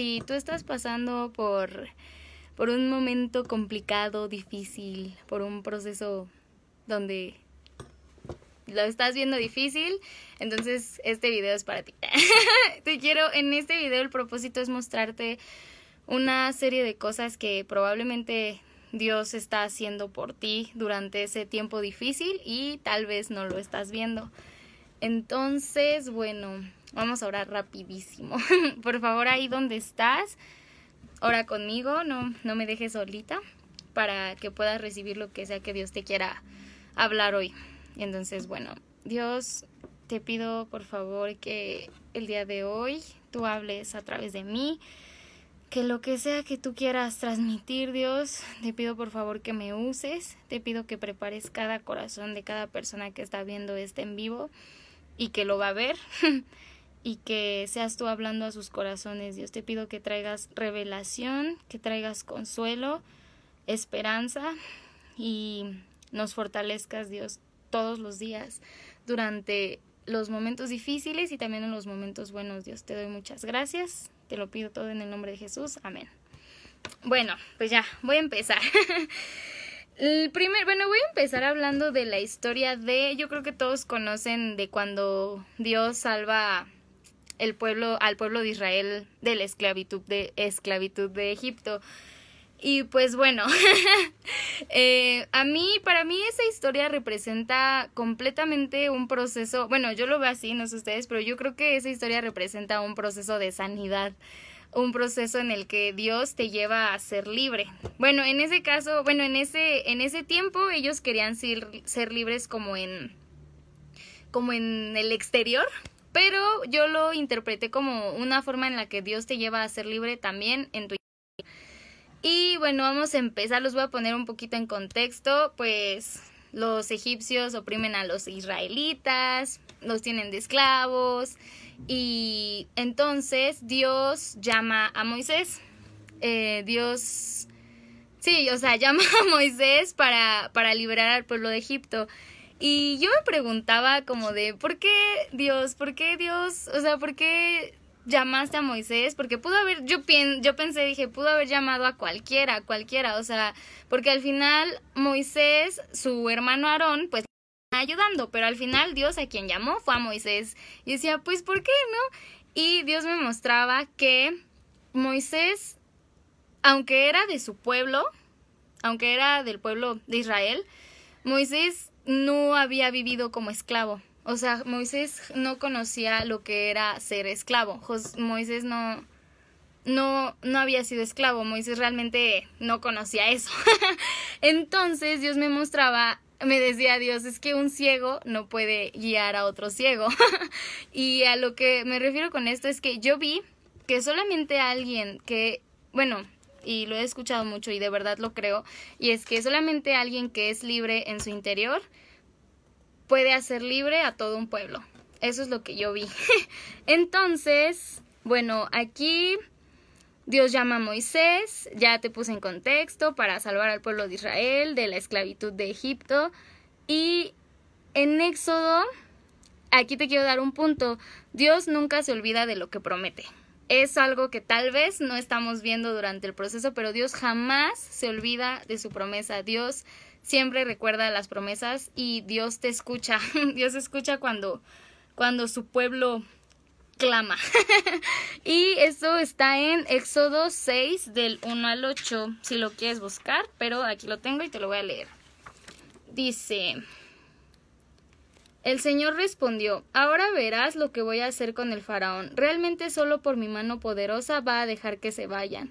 Si tú estás pasando por, por un momento complicado, difícil, por un proceso donde lo estás viendo difícil, entonces este video es para ti. Te quiero, en este video el propósito es mostrarte una serie de cosas que probablemente Dios está haciendo por ti durante ese tiempo difícil y tal vez no lo estás viendo. Entonces, bueno, Vamos a orar rapidísimo. Por favor, ahí donde estás, ora conmigo, no, no me dejes solita para que puedas recibir lo que sea que Dios te quiera hablar hoy. Entonces, bueno, Dios, te pido por favor que el día de hoy tú hables a través de mí. Que lo que sea que tú quieras transmitir, Dios, te pido por favor que me uses. Te pido que prepares cada corazón de cada persona que está viendo este en vivo y que lo va a ver. y que seas tú hablando a sus corazones. Dios te pido que traigas revelación, que traigas consuelo, esperanza y nos fortalezcas, Dios, todos los días durante los momentos difíciles y también en los momentos buenos. Dios, te doy muchas gracias. Te lo pido todo en el nombre de Jesús. Amén. Bueno, pues ya, voy a empezar. El primer, bueno, voy a empezar hablando de la historia de, yo creo que todos conocen de cuando Dios salva el pueblo, al pueblo de Israel de la esclavitud de, esclavitud de Egipto. Y pues bueno, eh, a mí, para mí esa historia representa completamente un proceso, bueno, yo lo veo así, no sé ustedes, pero yo creo que esa historia representa un proceso de sanidad, un proceso en el que Dios te lleva a ser libre. Bueno, en ese caso, bueno, en ese, en ese tiempo ellos querían ser, ser libres como en, como en el exterior, pero yo lo interpreté como una forma en la que Dios te lleva a ser libre también en tu y bueno, vamos a empezar, los voy a poner un poquito en contexto, pues los egipcios oprimen a los israelitas, los tienen de esclavos. Y entonces Dios llama a Moisés, eh, Dios, sí, o sea, llama a Moisés para, para liberar al pueblo de Egipto. Y yo me preguntaba como de, ¿por qué Dios? ¿Por qué Dios? O sea, ¿por qué llamaste a Moisés? Porque pudo haber, yo, yo pensé, dije, pudo haber llamado a cualquiera, a cualquiera, o sea, porque al final Moisés, su hermano Aarón, pues ayudando, pero al final Dios a quien llamó fue a Moisés. Y decía, pues, ¿por qué no? Y Dios me mostraba que Moisés, aunque era de su pueblo, aunque era del pueblo de Israel, Moisés no había vivido como esclavo. O sea, Moisés no conocía lo que era ser esclavo. Moisés no, no, no había sido esclavo. Moisés realmente no conocía eso. Entonces Dios me mostraba, me decía Dios, es que un ciego no puede guiar a otro ciego. y a lo que me refiero con esto es que yo vi que solamente alguien que, bueno, y lo he escuchado mucho y de verdad lo creo, y es que solamente alguien que es libre en su interior puede hacer libre a todo un pueblo. Eso es lo que yo vi. Entonces, bueno, aquí Dios llama a Moisés, ya te puse en contexto, para salvar al pueblo de Israel de la esclavitud de Egipto. Y en Éxodo, aquí te quiero dar un punto, Dios nunca se olvida de lo que promete es algo que tal vez no estamos viendo durante el proceso, pero Dios jamás se olvida de su promesa. Dios siempre recuerda las promesas y Dios te escucha. Dios escucha cuando, cuando su pueblo clama. y eso está en Éxodo 6 del 1 al 8, si lo quieres buscar, pero aquí lo tengo y te lo voy a leer. Dice, el Señor respondió, Ahora verás lo que voy a hacer con el faraón. Realmente solo por mi mano poderosa va a dejar que se vayan.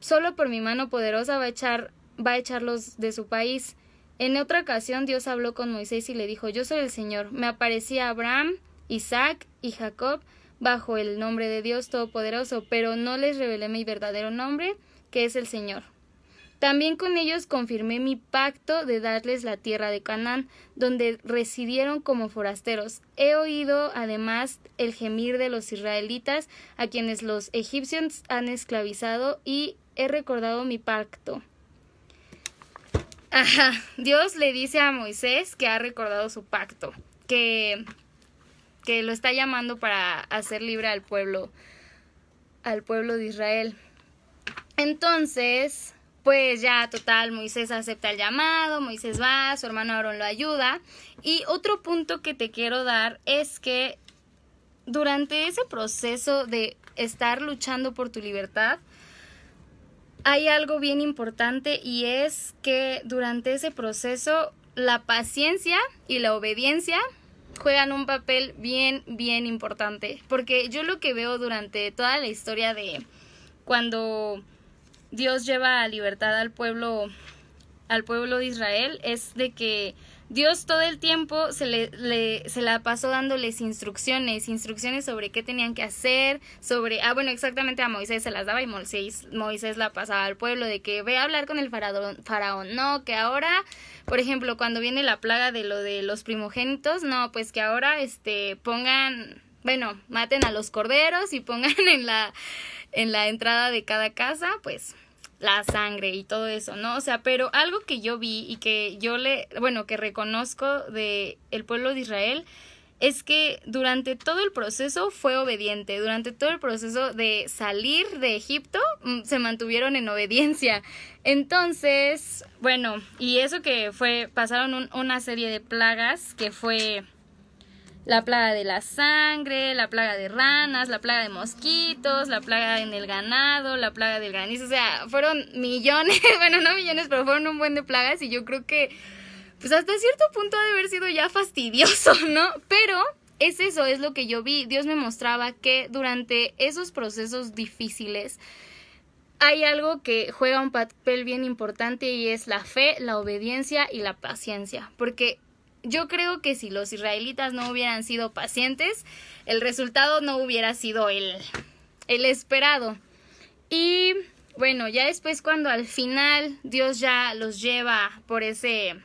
Solo por mi mano poderosa va a echar va a echarlos de su país. En otra ocasión Dios habló con Moisés y le dijo, Yo soy el Señor. Me aparecía Abraham, Isaac y Jacob bajo el nombre de Dios Todopoderoso, pero no les revelé mi verdadero nombre, que es el Señor. También con ellos confirmé mi pacto de darles la tierra de Canaán, donde residieron como forasteros. He oído además el gemir de los israelitas, a quienes los egipcios han esclavizado, y he recordado mi pacto. Ajá, Dios le dice a Moisés que ha recordado su pacto, que, que lo está llamando para hacer libre al pueblo al pueblo de Israel. Entonces, pues ya total, Moisés acepta el llamado, Moisés va, su hermano Aarón lo ayuda. Y otro punto que te quiero dar es que durante ese proceso de estar luchando por tu libertad, hay algo bien importante y es que durante ese proceso la paciencia y la obediencia juegan un papel bien, bien importante. Porque yo lo que veo durante toda la historia de cuando Dios lleva a libertad al pueblo, al pueblo de Israel, es de que Dios todo el tiempo se, le, se la pasó dándoles instrucciones, instrucciones sobre qué tenían que hacer, sobre, ah, bueno, exactamente a Moisés se las daba y Moisés, Moisés la pasaba al pueblo de que ve a hablar con el faraón, faraón, no, que ahora, por ejemplo, cuando viene la plaga de lo de los primogénitos, no, pues que ahora, este, pongan, bueno, maten a los corderos y pongan en la, en la entrada de cada casa, pues la sangre y todo eso, ¿no? O sea, pero algo que yo vi y que yo le, bueno, que reconozco de el pueblo de Israel es que durante todo el proceso fue obediente, durante todo el proceso de salir de Egipto mm, se mantuvieron en obediencia. Entonces, bueno, y eso que fue, pasaron una serie de plagas que fue la plaga de la sangre, la plaga de ranas, la plaga de mosquitos, la plaga en el ganado, la plaga del granizo, o sea, fueron millones, bueno, no millones, pero fueron un buen de plagas y yo creo que, pues hasta cierto punto ha de haber sido ya fastidioso, ¿no? Pero es eso, es lo que yo vi, Dios me mostraba que durante esos procesos difíciles, hay algo que juega un papel bien importante y es la fe, la obediencia y la paciencia, porque yo creo que si los israelitas no hubieran sido pacientes, el resultado no hubiera sido el, el esperado. Y bueno, ya después cuando al final Dios ya los lleva por ese,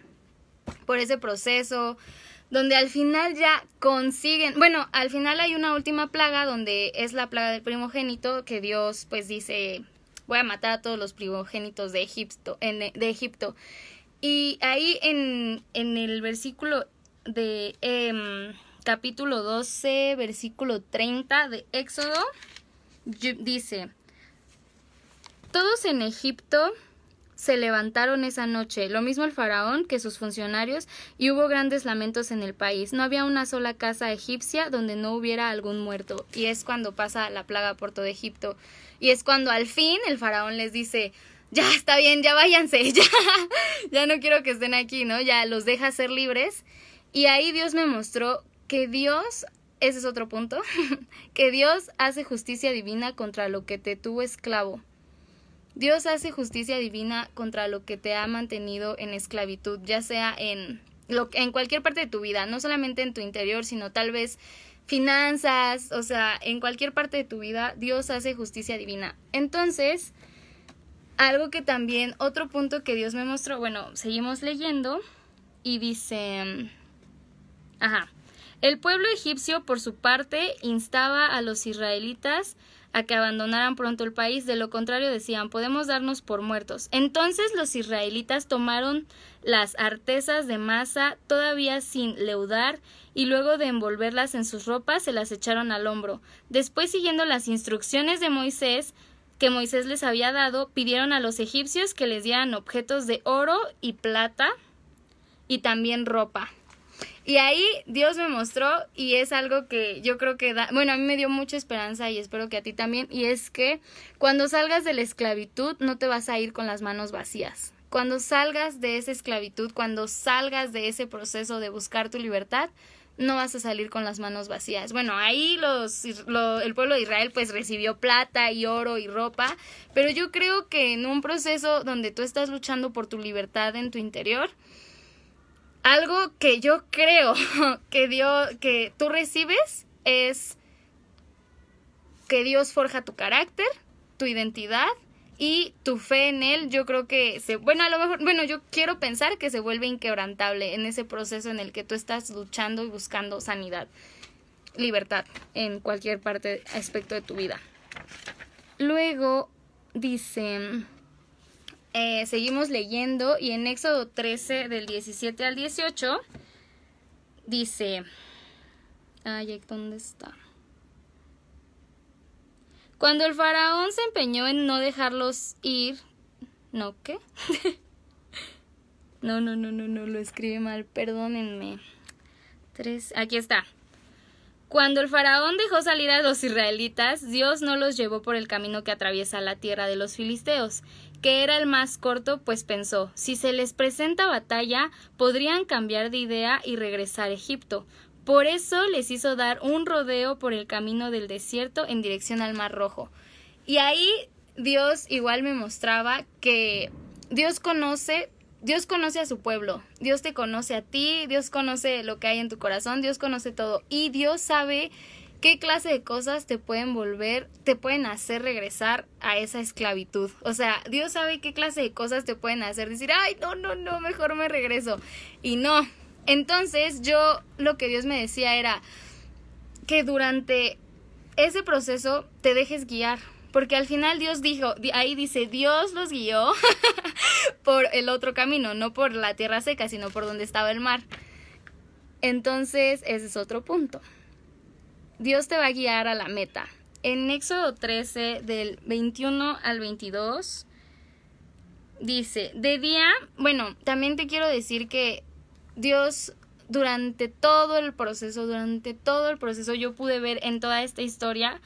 por ese proceso, donde al final ya consiguen, bueno, al final hay una última plaga donde es la plaga del primogénito que Dios pues dice, voy a matar a todos los primogénitos de Egipto, en, de Egipto. Y ahí en, en el versículo de em, capítulo 12, versículo 30 de Éxodo, dice, todos en Egipto se levantaron esa noche, lo mismo el faraón que sus funcionarios, y hubo grandes lamentos en el país. No había una sola casa egipcia donde no hubiera algún muerto. Y es cuando pasa la plaga por todo Egipto. Y es cuando al fin el faraón les dice, ya está bien, ya váyanse, ya, ya no quiero que estén aquí, ¿no? Ya los deja ser libres. Y ahí Dios me mostró que Dios, ese es otro punto, que Dios hace justicia divina contra lo que te tuvo esclavo. Dios hace justicia divina contra lo que te ha mantenido en esclavitud, ya sea en, lo, en cualquier parte de tu vida, no solamente en tu interior, sino tal vez finanzas, o sea, en cualquier parte de tu vida, Dios hace justicia divina. Entonces, algo que también, otro punto que Dios me mostró, bueno, seguimos leyendo y dice, ajá, el pueblo egipcio por su parte instaba a los israelitas a que abandonaran pronto el país, de lo contrario decían, podemos darnos por muertos. Entonces los israelitas tomaron las artesas de masa todavía sin leudar y luego de envolverlas en sus ropas se las echaron al hombro. Después, siguiendo las instrucciones de Moisés, que Moisés les había dado, pidieron a los egipcios que les dieran objetos de oro y plata y también ropa. Y ahí Dios me mostró y es algo que yo creo que da, bueno, a mí me dio mucha esperanza y espero que a ti también, y es que cuando salgas de la esclavitud no te vas a ir con las manos vacías. Cuando salgas de esa esclavitud, cuando salgas de ese proceso de buscar tu libertad, no vas a salir con las manos vacías. Bueno, ahí los, el pueblo de Israel pues recibió plata y oro y ropa, pero yo creo que en un proceso donde tú estás luchando por tu libertad en tu interior, algo que yo creo que Dios, que tú recibes es que Dios forja tu carácter, tu identidad y tu fe en él yo creo que se bueno a lo mejor bueno yo quiero pensar que se vuelve inquebrantable en ese proceso en el que tú estás luchando y buscando sanidad libertad en cualquier parte aspecto de tu vida luego dice eh, seguimos leyendo y en Éxodo 13 del 17 al 18 dice ay ¿dónde está? Cuando el faraón se empeñó en no dejarlos ir, ¿no qué? no, no, no, no, no, lo escribe mal, perdónenme. Tres, aquí está. Cuando el faraón dejó salir a los israelitas, Dios no los llevó por el camino que atraviesa la tierra de los filisteos, que era el más corto, pues pensó, si se les presenta batalla, podrían cambiar de idea y regresar a Egipto. Por eso les hizo dar un rodeo por el camino del desierto en dirección al Mar Rojo. Y ahí Dios igual me mostraba que Dios conoce Dios conoce a su pueblo, Dios te conoce a ti, Dios conoce lo que hay en tu corazón, Dios conoce todo y Dios sabe qué clase de cosas te pueden volver, te pueden hacer regresar a esa esclavitud. O sea, Dios sabe qué clase de cosas te pueden hacer decir, ay, no, no, no, mejor me regreso. Y no. Entonces yo lo que Dios me decía era que durante ese proceso te dejes guiar. Porque al final Dios dijo, ahí dice, Dios los guió por el otro camino, no por la tierra seca, sino por donde estaba el mar. Entonces, ese es otro punto. Dios te va a guiar a la meta. En Éxodo 13, del 21 al 22, dice, de día, bueno, también te quiero decir que Dios durante todo el proceso, durante todo el proceso, yo pude ver en toda esta historia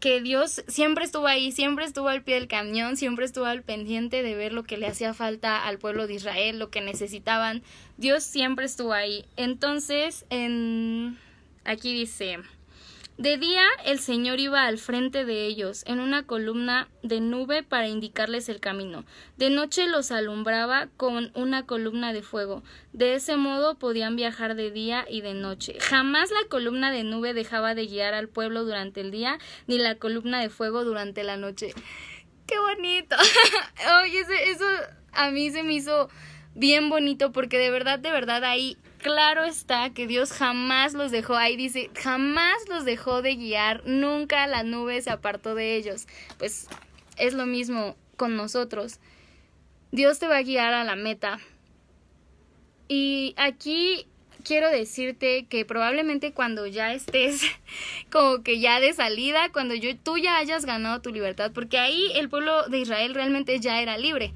que Dios siempre estuvo ahí, siempre estuvo al pie del cañón, siempre estuvo al pendiente de ver lo que le hacía falta al pueblo de Israel, lo que necesitaban. Dios siempre estuvo ahí. Entonces, en aquí dice, de día el Señor iba al frente de ellos en una columna de nube para indicarles el camino. De noche los alumbraba con una columna de fuego. De ese modo podían viajar de día y de noche. Jamás la columna de nube dejaba de guiar al pueblo durante el día, ni la columna de fuego durante la noche. ¡Qué bonito! Oye, eso, eso a mí se me hizo bien bonito porque de verdad, de verdad ahí claro está que Dios jamás los dejó, ahí dice, jamás los dejó de guiar, nunca la nube se apartó de ellos. Pues es lo mismo con nosotros. Dios te va a guiar a la meta. Y aquí quiero decirte que probablemente cuando ya estés como que ya de salida, cuando yo, tú ya hayas ganado tu libertad, porque ahí el pueblo de Israel realmente ya era libre.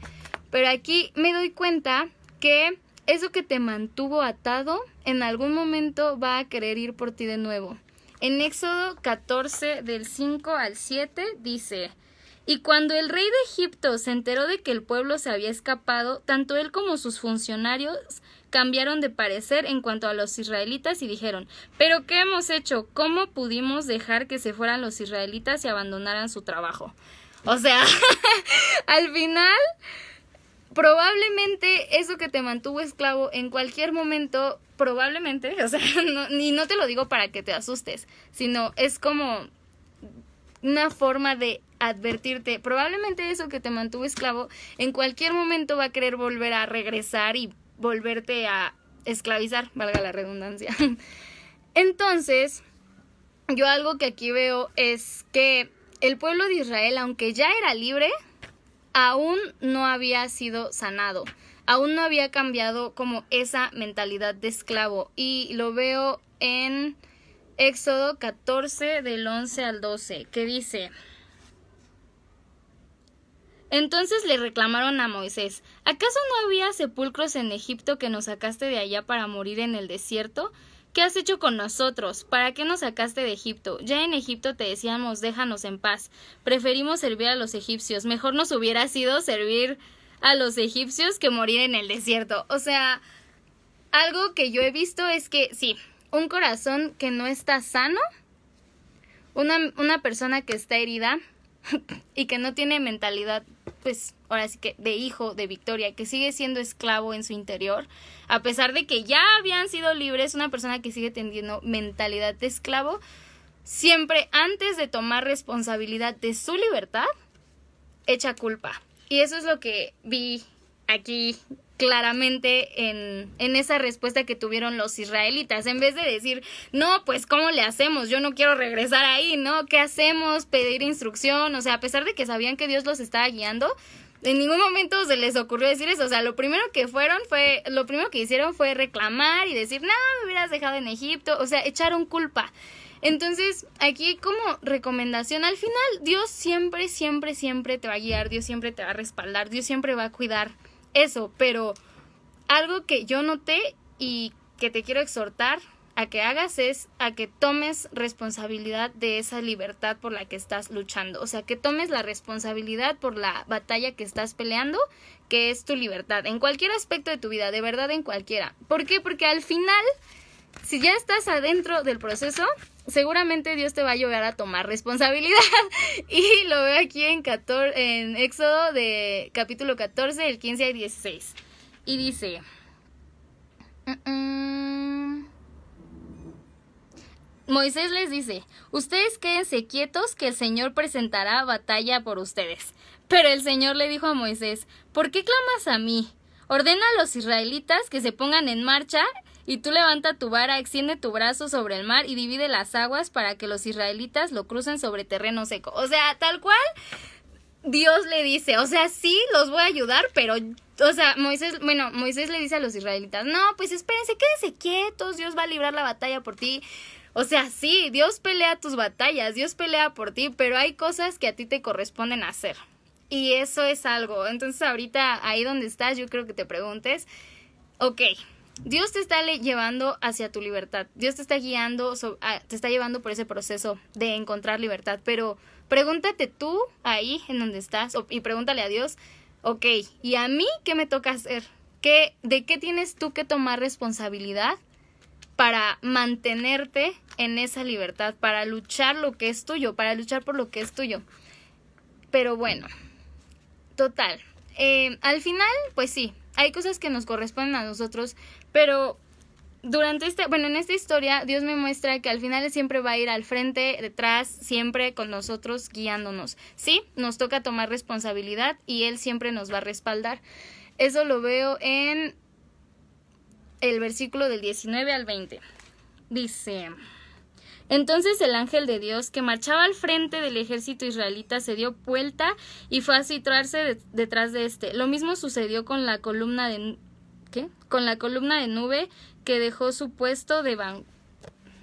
Pero aquí me doy cuenta que eso que te mantuvo atado, en algún momento va a querer ir por ti de nuevo. En Éxodo 14 del 5 al 7 dice, y cuando el rey de Egipto se enteró de que el pueblo se había escapado, tanto él como sus funcionarios cambiaron de parecer en cuanto a los israelitas y dijeron ¿Pero qué hemos hecho? ¿Cómo pudimos dejar que se fueran los israelitas y abandonaran su trabajo? O sea, al final probablemente eso que te mantuvo esclavo en cualquier momento, probablemente, o sea, no, ni no te lo digo para que te asustes, sino es como una forma de advertirte, probablemente eso que te mantuvo esclavo en cualquier momento va a querer volver a regresar y volverte a esclavizar, valga la redundancia. Entonces, yo algo que aquí veo es que el pueblo de Israel, aunque ya era libre, aún no había sido sanado, aún no había cambiado como esa mentalidad de esclavo y lo veo en Éxodo 14 del 11 al 12 que dice entonces le reclamaron a Moisés ¿Acaso no había sepulcros en Egipto que nos sacaste de allá para morir en el desierto? ¿Qué has hecho con nosotros? ¿Para qué nos sacaste de Egipto? Ya en Egipto te decíamos déjanos en paz. Preferimos servir a los egipcios. Mejor nos hubiera sido servir a los egipcios que morir en el desierto. O sea, algo que yo he visto es que sí, un corazón que no está sano, una, una persona que está herida y que no tiene mentalidad pues ahora sí que de hijo de Victoria, que sigue siendo esclavo en su interior, a pesar de que ya habían sido libres, una persona que sigue teniendo mentalidad de esclavo, siempre antes de tomar responsabilidad de su libertad, echa culpa. Y eso es lo que vi aquí claramente en, en, esa respuesta que tuvieron los israelitas. En vez de decir, no, pues ¿cómo le hacemos? Yo no quiero regresar ahí, ¿no? ¿Qué hacemos? Pedir instrucción. O sea, a pesar de que sabían que Dios los estaba guiando, en ningún momento se les ocurrió decir eso. O sea, lo primero que fueron fue, lo primero que hicieron fue reclamar y decir, no, me hubieras dejado en Egipto. O sea, echaron culpa. Entonces, aquí como recomendación, al final Dios siempre, siempre, siempre te va a guiar, Dios siempre te va a respaldar, Dios siempre va a cuidar eso, pero algo que yo noté y que te quiero exhortar a que hagas es a que tomes responsabilidad de esa libertad por la que estás luchando, o sea, que tomes la responsabilidad por la batalla que estás peleando, que es tu libertad, en cualquier aspecto de tu vida, de verdad en cualquiera. ¿Por qué? Porque al final, si ya estás adentro del proceso, seguramente Dios te va a ayudar a tomar responsabilidad. y lo veo aquí en, en Éxodo de capítulo 14, el 15 y 16. Y dice... Mm, mm, Moisés les dice, ustedes quédense quietos que el Señor presentará batalla por ustedes. Pero el Señor le dijo a Moisés, ¿por qué clamas a mí? Ordena a los israelitas que se pongan en marcha y tú levanta tu vara, extiende tu brazo sobre el mar y divide las aguas para que los israelitas lo crucen sobre terreno seco. O sea, tal cual Dios le dice, o sea, sí, los voy a ayudar, pero, o sea, Moisés, bueno, Moisés le dice a los israelitas, no, pues espérense, quédense quietos, Dios va a librar la batalla por ti. O sea, sí, Dios pelea tus batallas, Dios pelea por ti, pero hay cosas que a ti te corresponden hacer. Y eso es algo. Entonces ahorita ahí donde estás, yo creo que te preguntes, ok, Dios te está llevando hacia tu libertad, Dios te está guiando, te está llevando por ese proceso de encontrar libertad, pero pregúntate tú ahí en donde estás y pregúntale a Dios, ok, ¿y a mí qué me toca hacer? ¿Qué, ¿De qué tienes tú que tomar responsabilidad para mantenerte en esa libertad, para luchar lo que es tuyo, para luchar por lo que es tuyo. Pero bueno, total. Eh, al final, pues sí, hay cosas que nos corresponden a nosotros, pero durante este, bueno, en esta historia, Dios me muestra que al final siempre va a ir al frente, detrás, siempre con nosotros, guiándonos. Sí, nos toca tomar responsabilidad y Él siempre nos va a respaldar. Eso lo veo en el versículo del 19 al 20. Dice, entonces el ángel de Dios que marchaba al frente del ejército israelita se dio vuelta y fue a situarse detrás de este. Lo mismo sucedió con la columna de ¿qué? Con la columna de nube que dejó su puesto de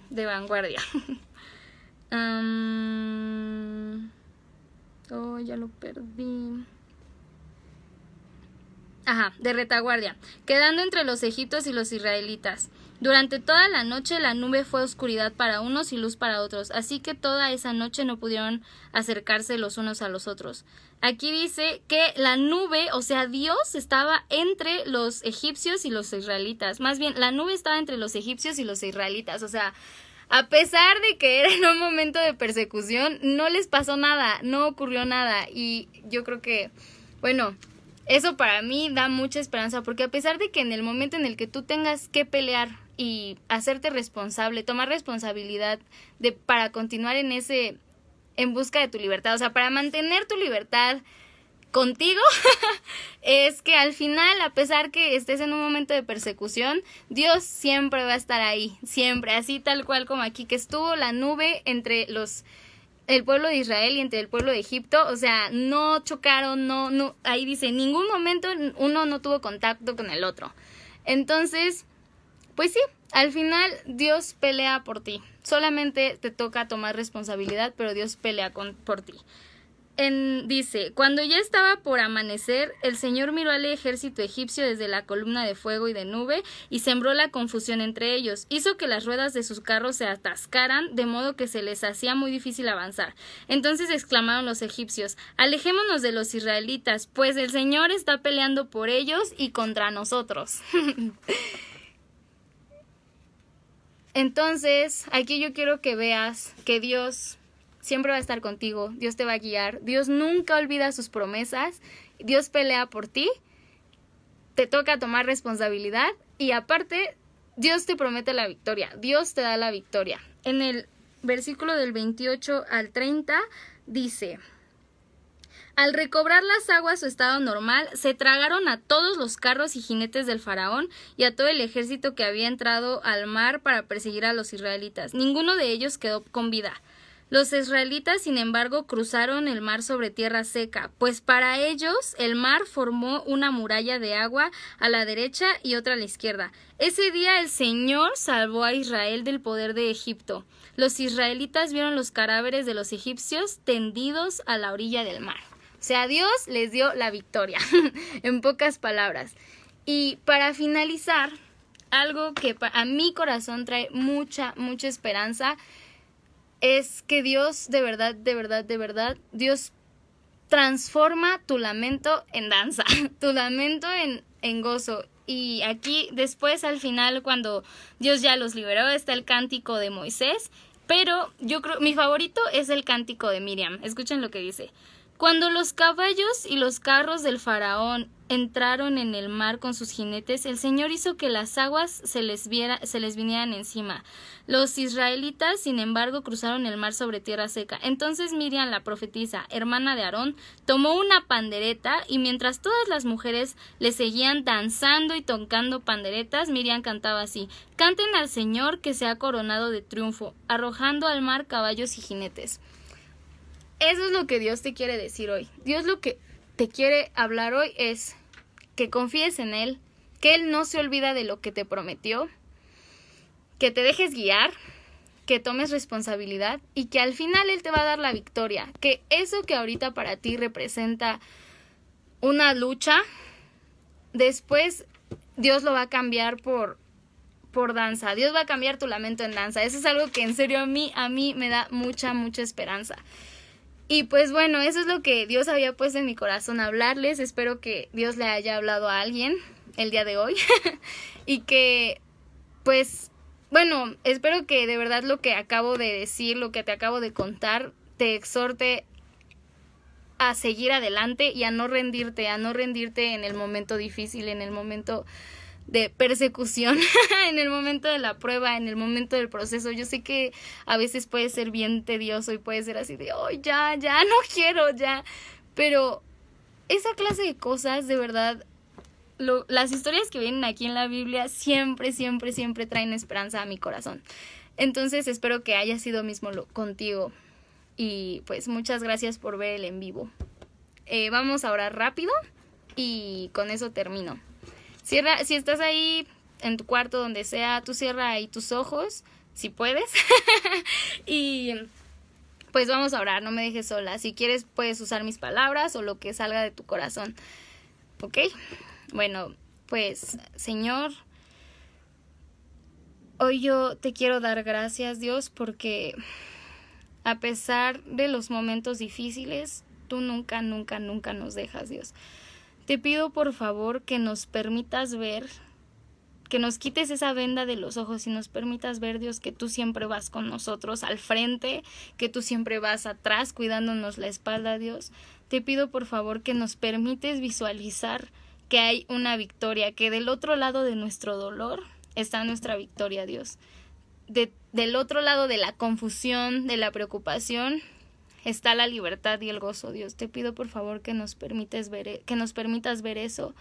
de vanguardia. oh, ya lo perdí. Ajá, de retaguardia, quedando entre los egipcios y los israelitas. Durante toda la noche la nube fue oscuridad para unos y luz para otros, así que toda esa noche no pudieron acercarse los unos a los otros. Aquí dice que la nube, o sea, Dios estaba entre los egipcios y los israelitas. Más bien, la nube estaba entre los egipcios y los israelitas. O sea, a pesar de que era en un momento de persecución, no les pasó nada, no ocurrió nada. Y yo creo que, bueno, eso para mí da mucha esperanza porque a pesar de que en el momento en el que tú tengas que pelear y hacerte responsable, tomar responsabilidad de para continuar en ese en busca de tu libertad, o sea, para mantener tu libertad contigo es que al final, a pesar que estés en un momento de persecución, Dios siempre va a estar ahí, siempre, así tal cual como aquí que estuvo la nube entre los el pueblo de Israel y entre el pueblo de Egipto, o sea, no chocaron, no, no, ahí dice, en ningún momento uno no tuvo contacto con el otro. Entonces, pues sí, al final Dios pelea por ti. Solamente te toca tomar responsabilidad, pero Dios pelea con, por ti dice, cuando ya estaba por amanecer, el Señor miró al ejército egipcio desde la columna de fuego y de nube y sembró la confusión entre ellos. Hizo que las ruedas de sus carros se atascaran, de modo que se les hacía muy difícil avanzar. Entonces exclamaron los egipcios, alejémonos de los israelitas, pues el Señor está peleando por ellos y contra nosotros. Entonces, aquí yo quiero que veas que Dios siempre va a estar contigo, Dios te va a guiar, Dios nunca olvida sus promesas, Dios pelea por ti, te toca tomar responsabilidad y aparte Dios te promete la victoria, Dios te da la victoria. En el versículo del 28 al 30 dice, al recobrar las aguas su estado normal, se tragaron a todos los carros y jinetes del faraón y a todo el ejército que había entrado al mar para perseguir a los israelitas. Ninguno de ellos quedó con vida. Los israelitas, sin embargo, cruzaron el mar sobre tierra seca, pues para ellos el mar formó una muralla de agua a la derecha y otra a la izquierda. Ese día el Señor salvó a Israel del poder de Egipto. Los israelitas vieron los cadáveres de los egipcios tendidos a la orilla del mar. O sea, Dios les dio la victoria, en pocas palabras. Y para finalizar, algo que a mi corazón trae mucha, mucha esperanza es que Dios de verdad, de verdad, de verdad, Dios transforma tu lamento en danza, tu lamento en, en gozo. Y aquí después al final cuando Dios ya los liberó está el cántico de Moisés, pero yo creo mi favorito es el cántico de Miriam. Escuchen lo que dice. Cuando los caballos y los carros del faraón entraron en el mar con sus jinetes, el Señor hizo que las aguas se les, vinieran encima. Los israelitas, sin embargo, cruzaron el mar sobre tierra seca. Entonces Miriam, la profetisa, hermana de Aarón, tomó una pandereta y mientras todas las mujeres le seguían danzando y tocando panderetas, Miriam cantaba así Canten al Señor que se ha coronado de triunfo, arrojando al mar caballos y jinetes. Eso es lo que Dios te quiere decir hoy. Dios lo que te quiere hablar hoy es que confíes en Él, que Él no se olvida de lo que te prometió, que te dejes guiar, que tomes responsabilidad y que al final Él te va a dar la victoria, que eso que ahorita para ti representa una lucha, después Dios lo va a cambiar por por danza. Dios va a cambiar tu lamento en danza. Eso es algo que en serio a mí a mí me da mucha mucha esperanza. Y pues bueno, eso es lo que Dios había puesto en mi corazón hablarles. Espero que Dios le haya hablado a alguien el día de hoy. y que, pues, bueno, espero que de verdad lo que acabo de decir, lo que te acabo de contar, te exhorte a seguir adelante y a no rendirte, a no rendirte en el momento difícil, en el momento de persecución en el momento de la prueba, en el momento del proceso. Yo sé que a veces puede ser bien tedioso y puede ser así de, oh, ya, ya, no quiero, ya. Pero esa clase de cosas, de verdad, lo, las historias que vienen aquí en la Biblia siempre, siempre, siempre traen esperanza a mi corazón. Entonces espero que haya sido mismo contigo. Y pues muchas gracias por ver el en vivo. Eh, vamos a rápido y con eso termino. Cierra, si estás ahí en tu cuarto, donde sea, tú cierra ahí tus ojos, si puedes. y pues vamos a orar, no me dejes sola. Si quieres, puedes usar mis palabras o lo que salga de tu corazón. ¿Ok? Bueno, pues, Señor, hoy yo te quiero dar gracias, Dios, porque a pesar de los momentos difíciles, tú nunca, nunca, nunca nos dejas, Dios. Te pido por favor que nos permitas ver, que nos quites esa venda de los ojos y nos permitas ver, Dios, que tú siempre vas con nosotros al frente, que tú siempre vas atrás cuidándonos la espalda, Dios. Te pido por favor que nos permites visualizar que hay una victoria, que del otro lado de nuestro dolor está nuestra victoria, Dios. De, del otro lado de la confusión, de la preocupación, está la libertad y el gozo, Dios. Te pido por favor que nos permites ver, e, que nos permitas ver eso,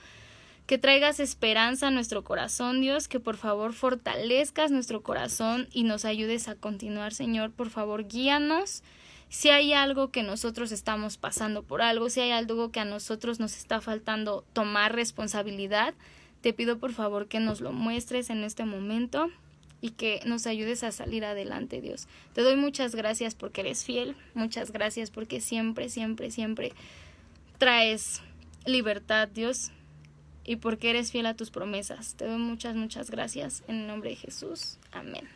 que traigas esperanza a nuestro corazón, Dios, que por favor fortalezcas nuestro corazón y nos ayudes a continuar, Señor. Por favor, guíanos. Si hay algo que nosotros estamos pasando por algo, si hay algo que a nosotros nos está faltando tomar responsabilidad, te pido por favor que nos lo muestres en este momento y que nos ayudes a salir adelante, Dios. Te doy muchas gracias porque eres fiel, muchas gracias porque siempre, siempre, siempre traes libertad, Dios, y porque eres fiel a tus promesas. Te doy muchas, muchas gracias en el nombre de Jesús. Amén.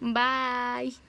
Bye.